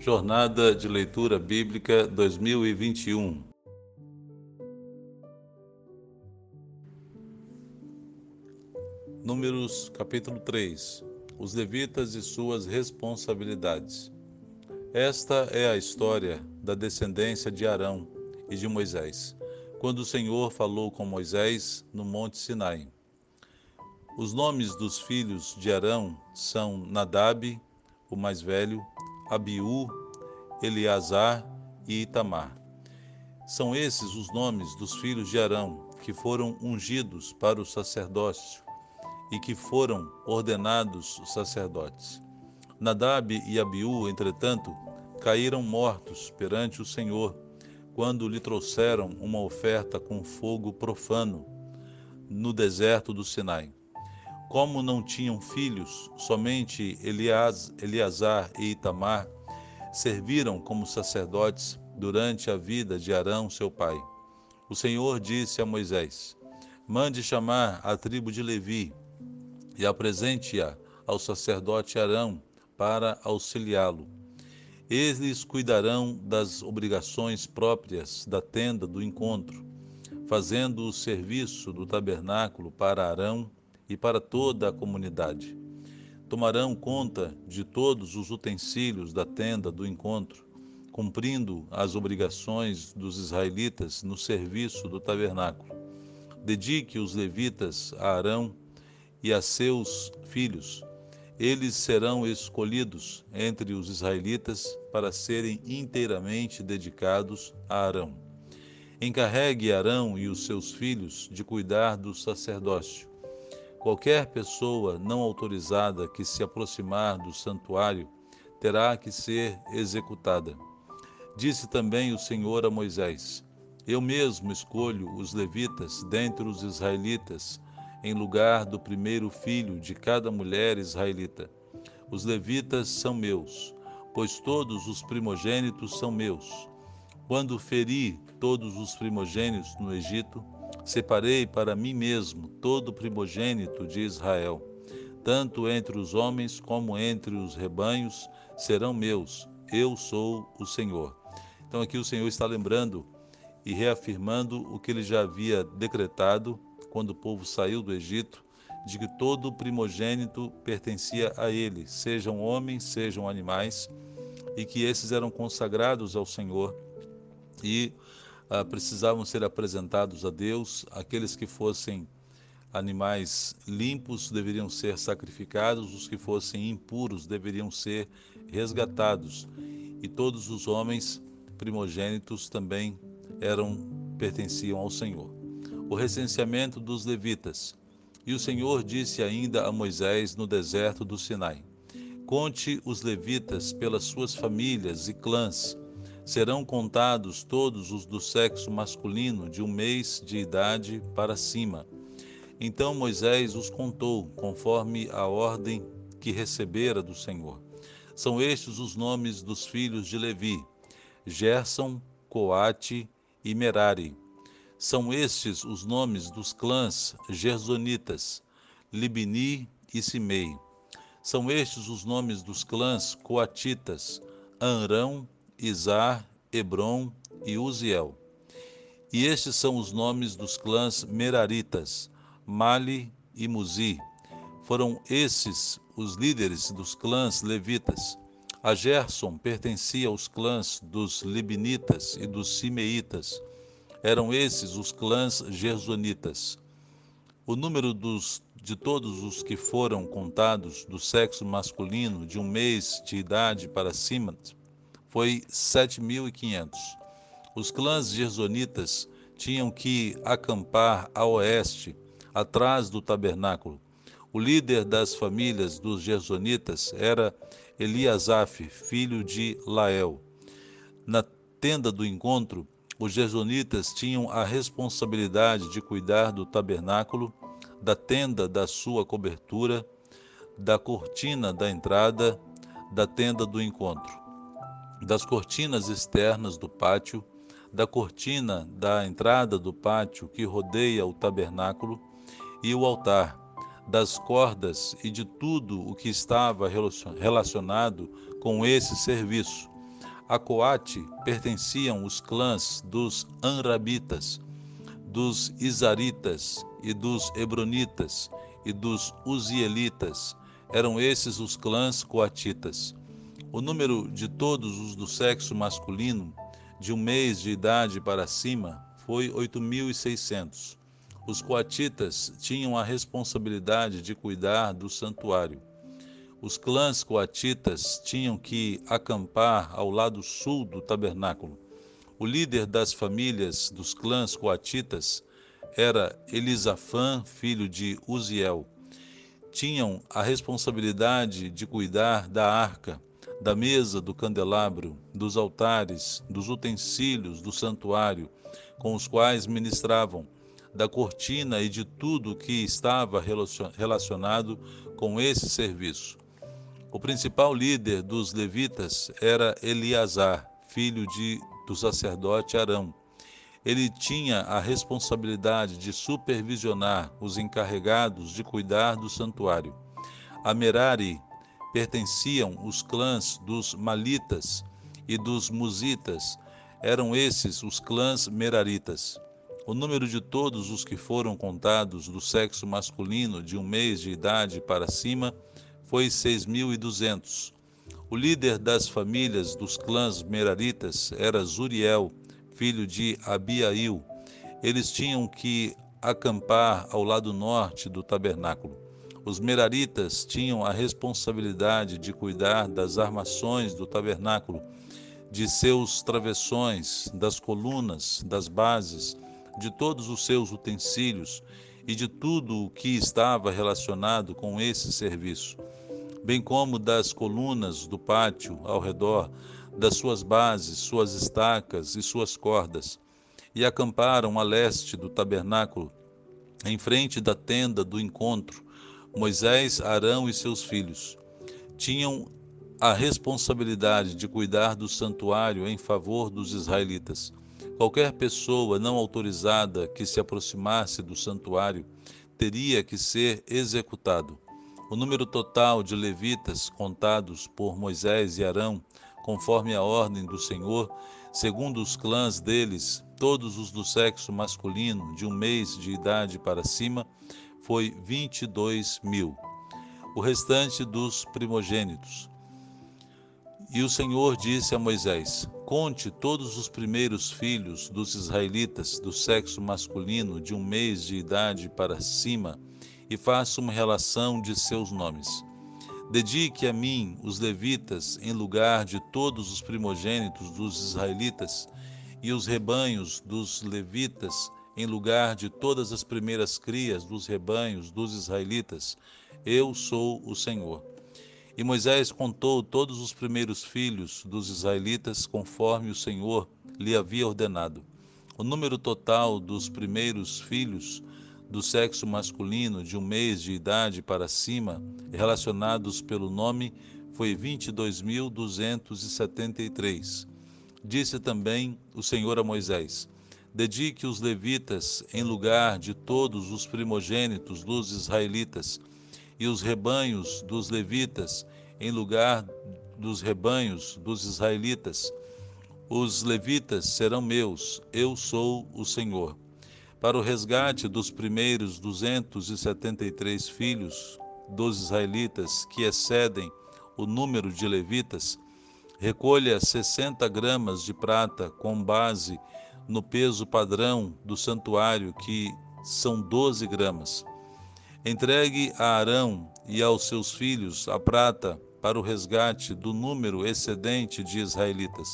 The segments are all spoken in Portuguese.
Jornada de Leitura Bíblica 2021. Números capítulo 3. Os levitas e suas responsabilidades. Esta é a história da descendência de Arão e de Moisés, quando o Senhor falou com Moisés no Monte Sinai. Os nomes dos filhos de Arão são Nadab, o mais velho, Abiú, Eleazar e Itamar. São esses os nomes dos filhos de Arão que foram ungidos para o sacerdócio e que foram ordenados sacerdotes. Nadab e Abiú, entretanto, caíram mortos perante o Senhor quando lhe trouxeram uma oferta com fogo profano no deserto do Sinai. Como não tinham filhos, somente Elias, Eleazar e Itamar serviram como sacerdotes durante a vida de Arão, seu pai. O Senhor disse a Moisés: Mande chamar a tribo de Levi e apresente-a ao sacerdote Arão para auxiliá-lo. Eles cuidarão das obrigações próprias da tenda do encontro, fazendo o serviço do tabernáculo para Arão e para toda a comunidade. Tomarão conta de todos os utensílios da tenda do encontro, cumprindo as obrigações dos israelitas no serviço do tabernáculo. Dedique os levitas a Arão e a seus filhos. Eles serão escolhidos entre os israelitas para serem inteiramente dedicados a Arão. Encarregue Arão e os seus filhos de cuidar do sacerdócio Qualquer pessoa não autorizada que se aproximar do santuário terá que ser executada. Disse também o Senhor a Moisés: Eu mesmo escolho os levitas dentre os israelitas, em lugar do primeiro filho de cada mulher israelita. Os levitas são meus, pois todos os primogênitos são meus. Quando feri todos os primogênitos no Egito, Separei para mim mesmo todo primogênito de Israel, tanto entre os homens como entre os rebanhos serão meus. Eu sou o Senhor. Então aqui o Senhor está lembrando e reafirmando o que ele já havia decretado quando o povo saiu do Egito, de que todo primogênito pertencia a ele, sejam homens, sejam animais, e que esses eram consagrados ao Senhor. E ah, precisavam ser apresentados a Deus. Aqueles que fossem animais limpos deveriam ser sacrificados, os que fossem impuros deveriam ser resgatados. E todos os homens primogênitos também eram pertenciam ao Senhor. O recenseamento dos levitas. E o Senhor disse ainda a Moisés no deserto do Sinai: Conte os levitas pelas suas famílias e clãs serão contados todos os do sexo masculino de um mês de idade para cima. Então Moisés os contou, conforme a ordem que recebera do Senhor. São estes os nomes dos filhos de Levi: Gerson, Coate e Merari. São estes os nomes dos clãs gersonitas: Libni e Simei. São estes os nomes dos clãs coatitas: Anrão Izar, Hebron e Uziel. E estes são os nomes dos clãs Meraritas, Mali e Muzi. Foram esses os líderes dos clãs levitas. A Gerson pertencia aos clãs dos Libinitas e dos Simeitas. Eram esses os clãs gersonitas. O número dos, de todos os que foram contados do sexo masculino de um mês de idade para cima foi 7.500. Os clãs gersonitas tinham que acampar a oeste, atrás do tabernáculo. O líder das famílias dos gersonitas era Eliasaf, filho de Lael. Na tenda do encontro, os gersonitas tinham a responsabilidade de cuidar do tabernáculo, da tenda da sua cobertura, da cortina da entrada da tenda do encontro das cortinas externas do pátio, da cortina da entrada do pátio que rodeia o tabernáculo e o altar, das cordas e de tudo o que estava relacionado com esse serviço. A Coate pertenciam os clãs dos Anrabitas, dos Isaritas e dos Hebronitas e dos Uzielitas. Eram esses os clãs coatitas. O número de todos os do sexo masculino, de um mês de idade para cima, foi 8.600. Os coatitas tinham a responsabilidade de cuidar do santuário. Os clãs coatitas tinham que acampar ao lado sul do tabernáculo. O líder das famílias dos clãs coatitas era Elisafã, filho de Uziel. Tinham a responsabilidade de cuidar da arca, da mesa do candelabro, dos altares, dos utensílios do santuário, com os quais ministravam da cortina e de tudo que estava relacionado com esse serviço. O principal líder dos levitas era Eleazar, filho de, do sacerdote Arão. Ele tinha a responsabilidade de supervisionar os encarregados de cuidar do santuário. A Merari pertenciam os clãs dos Malitas e dos Musitas. Eram esses os clãs Meraritas. O número de todos os que foram contados do sexo masculino de um mês de idade para cima foi 6.200. O líder das famílias dos clãs Meraritas era Zuriel, filho de Abiail. Eles tinham que acampar ao lado norte do tabernáculo. Os Meraritas tinham a responsabilidade de cuidar das armações do tabernáculo, de seus travessões, das colunas, das bases, de todos os seus utensílios e de tudo o que estava relacionado com esse serviço, bem como das colunas do pátio ao redor, das suas bases, suas estacas e suas cordas, e acamparam a leste do tabernáculo, em frente da tenda do encontro, Moisés, Arão e seus filhos. Tinham a responsabilidade de cuidar do santuário em favor dos israelitas. Qualquer pessoa não autorizada que se aproximasse do santuário teria que ser executado. O número total de levitas contados por Moisés e Arão, conforme a ordem do Senhor, segundo os clãs deles, todos os do sexo masculino, de um mês de idade para cima, foi 22 mil. O restante dos primogênitos, e o Senhor disse a Moisés: Conte todos os primeiros filhos dos israelitas do sexo masculino de um mês de idade para cima e faça uma relação de seus nomes. Dedique a mim os levitas em lugar de todos os primogênitos dos israelitas e os rebanhos dos levitas em lugar de todas as primeiras crias dos rebanhos dos israelitas. Eu sou o Senhor. E Moisés contou todos os primeiros filhos dos israelitas conforme o Senhor lhe havia ordenado. O número total dos primeiros filhos do sexo masculino de um mês de idade para cima, relacionados pelo nome, foi 22.273. Disse também o Senhor a Moisés: Dedique os levitas em lugar de todos os primogênitos dos israelitas e os rebanhos dos levitas em lugar dos rebanhos dos israelitas. Os levitas serão meus, eu sou o Senhor. Para o resgate dos primeiros 273 filhos dos israelitas que excedem o número de levitas, recolha 60 gramas de prata com base no peso padrão do santuário, que são 12 gramas. Entregue a Arão e aos seus filhos a prata para o resgate do número excedente de israelitas.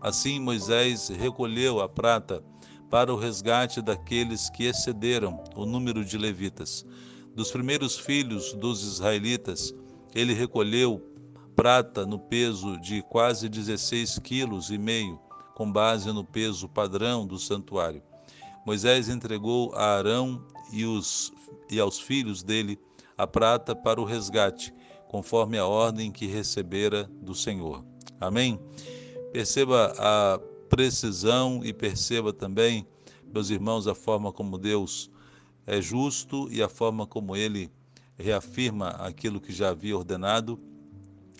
Assim, Moisés recolheu a prata para o resgate daqueles que excederam o número de levitas. Dos primeiros filhos dos israelitas, ele recolheu prata no peso de quase 16 quilos e meio, com base no peso padrão do santuário. Moisés entregou a Arão e, os, e aos filhos dele a prata para o resgate, conforme a ordem que recebera do Senhor. Amém? Perceba a precisão e perceba também, meus irmãos, a forma como Deus é justo e a forma como ele reafirma aquilo que já havia ordenado.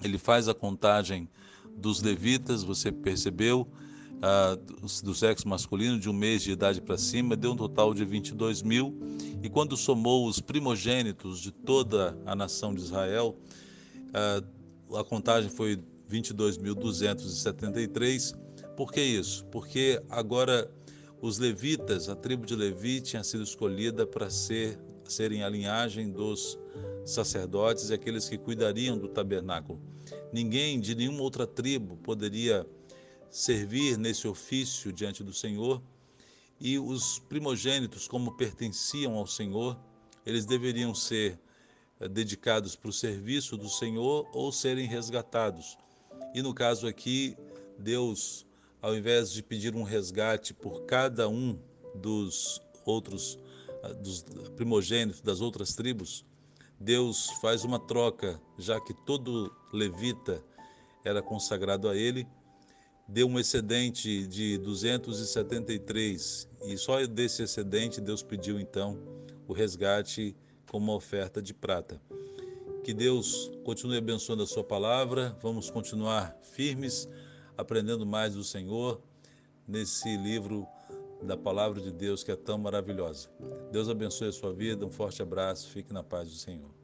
Ele faz a contagem dos levitas, você percebeu, ah, do sexo masculino, de um mês de idade para cima, deu um total de 22 mil. E quando somou os primogênitos de toda a nação de Israel, a contagem foi 22.273. Por que isso? Porque agora os levitas, a tribo de Levi, tinha sido escolhida para ser, serem a linhagem dos sacerdotes e aqueles que cuidariam do tabernáculo. Ninguém de nenhuma outra tribo poderia servir nesse ofício diante do Senhor, e os primogênitos, como pertenciam ao Senhor, eles deveriam ser eh, dedicados para o serviço do Senhor ou serem resgatados. E no caso aqui, Deus, ao invés de pedir um resgate por cada um dos outros ah, dos primogênitos das outras tribos, Deus faz uma troca, já que todo levita era consagrado a ele, deu um excedente de 273 e só desse excedente Deus pediu então o resgate como oferta de prata. Que Deus continue abençoando a sua palavra. Vamos continuar firmes, aprendendo mais do Senhor nesse livro da palavra de Deus que é tão maravilhosa. Deus abençoe a sua vida. Um forte abraço. Fique na paz do Senhor.